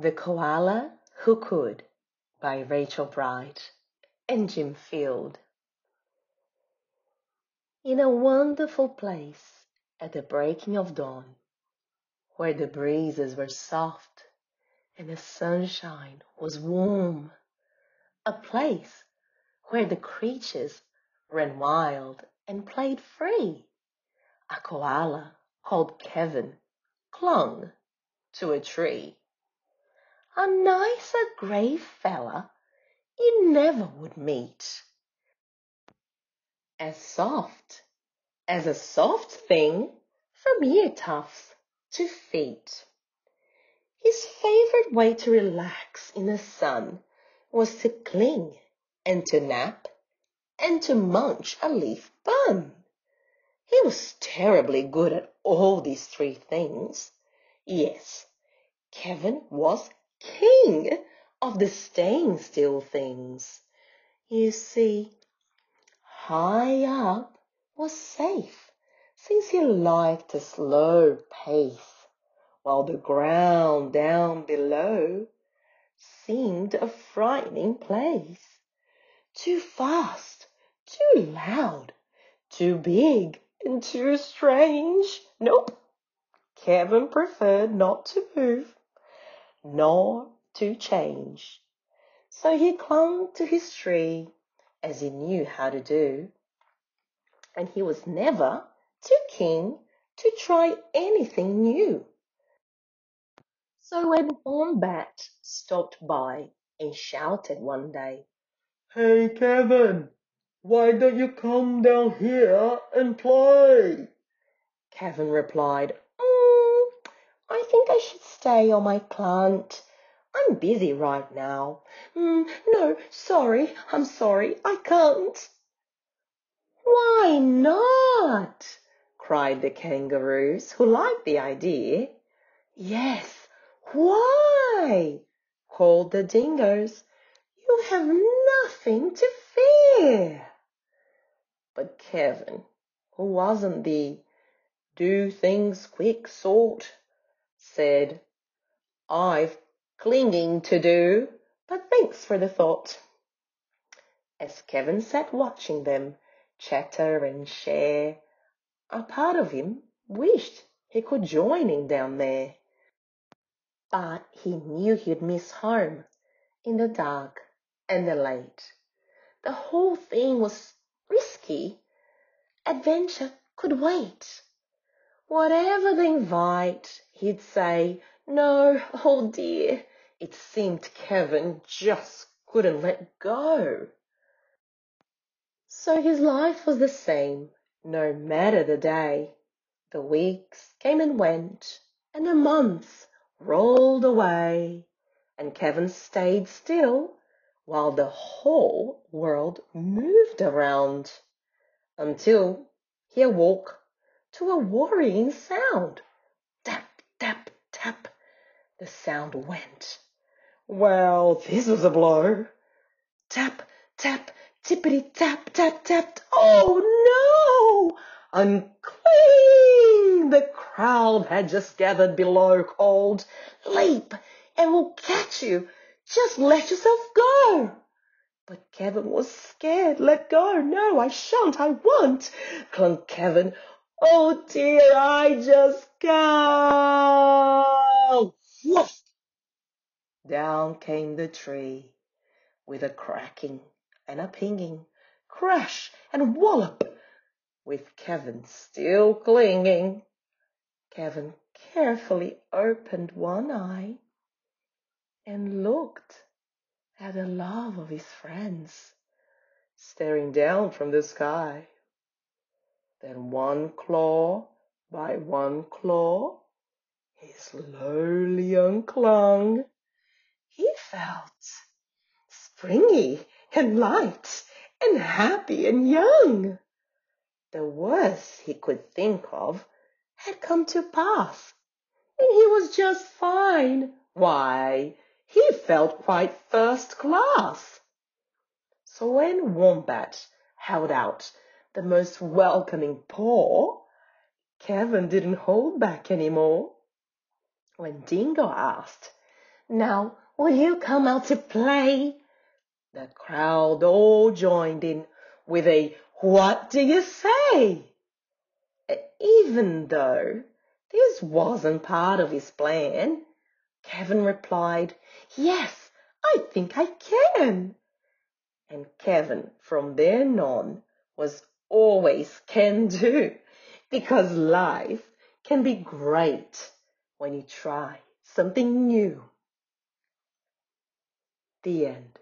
The Koala Who Could by Rachel Bright and Jim Field. In a wonderful place at the breaking of dawn, where the breezes were soft and the sunshine was warm, a place where the creatures ran wild and played free, a koala called Kevin clung to a tree a nicer grey fella you never would meet. As soft as a soft thing from ear tufts to feet. His favorite way to relax in the sun was to cling and to nap and to munch a leaf bun. He was terribly good at all these three things. Yes, Kevin was king of the staying still things. You see, high up was safe, since he liked a slow pace, while the ground down below seemed a frightening place. Too fast, too loud, too big, and too strange. Nope, Kevin preferred not to move nor to change. So he clung to his tree as he knew how to do. And he was never too keen to try anything new. So when Wombat stopped by and shouted one day, Hey Kevin, why don't you come down here and play? Kevin replied, I think I should stay on my plant. I'm busy right now. Mm, no, sorry, I'm sorry, I can't. Why not? cried the kangaroos, who liked the idea. Yes, why? called the dingoes. You have nothing to fear. But Kevin, who wasn't the do things quick sort, said, I've clinging to do, but thanks for the thought. As Kevin sat watching them chatter and share, a part of him wished he could join in down there. But he knew he'd miss home in the dark and the late. The whole thing was risky. Adventure could wait. Whatever they invite, he'd say, no, oh dear. It seemed Kevin just couldn't let go. So his life was the same, no matter the day. The weeks came and went, and the months rolled away, and Kevin stayed still while the whole world moved around until he awoke to a worrying sound. The sound went. Well, this was a blow. Tap, tap, tippity tap, tap, tap. Oh no! Unclean! The crowd had just gathered below called, Leap and we'll catch you. Just let yourself go. But Kevin was scared. Let go. No, I shan't. I won't. Clung Kevin Oh dear, I just can't. Woof! Down came the tree with a cracking and a pinging, crash and wallop, with Kevin still clinging. Kevin carefully opened one eye and looked at the love of his friends staring down from the sky. Then one claw by one claw he slowly unclung. He felt springy and light and happy and young. The worst he could think of had come to pass, and he was just fine. Why, he felt quite first class. So when Wombat held out the most welcoming paw, Kevin didn't hold back any more. When Dingo asked, Now, will you come out to play? The crowd all joined in with a what do you say? Even though this wasn't part of his plan, Kevin replied, Yes, I think I can. And Kevin, from then on, was always can do because life can be great when you try something new. The end.